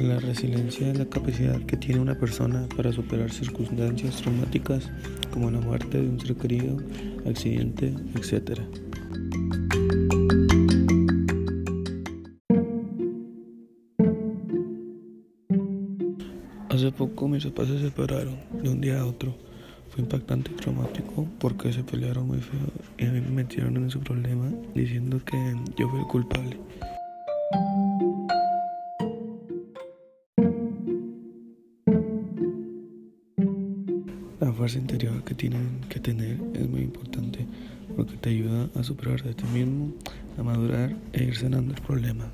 La resiliencia es la capacidad que tiene una persona para superar circunstancias traumáticas como la muerte de un ser querido, accidente, etc. Hace poco mis papás se separaron de un día a otro. Fue impactante y traumático porque se pelearon muy feo y a mí me metieron en su problema diciendo que yo fui el culpable. La fuerza interior que tienen que tener es muy importante porque te ayuda a superar de ti mismo, a madurar e ir sanando el problema.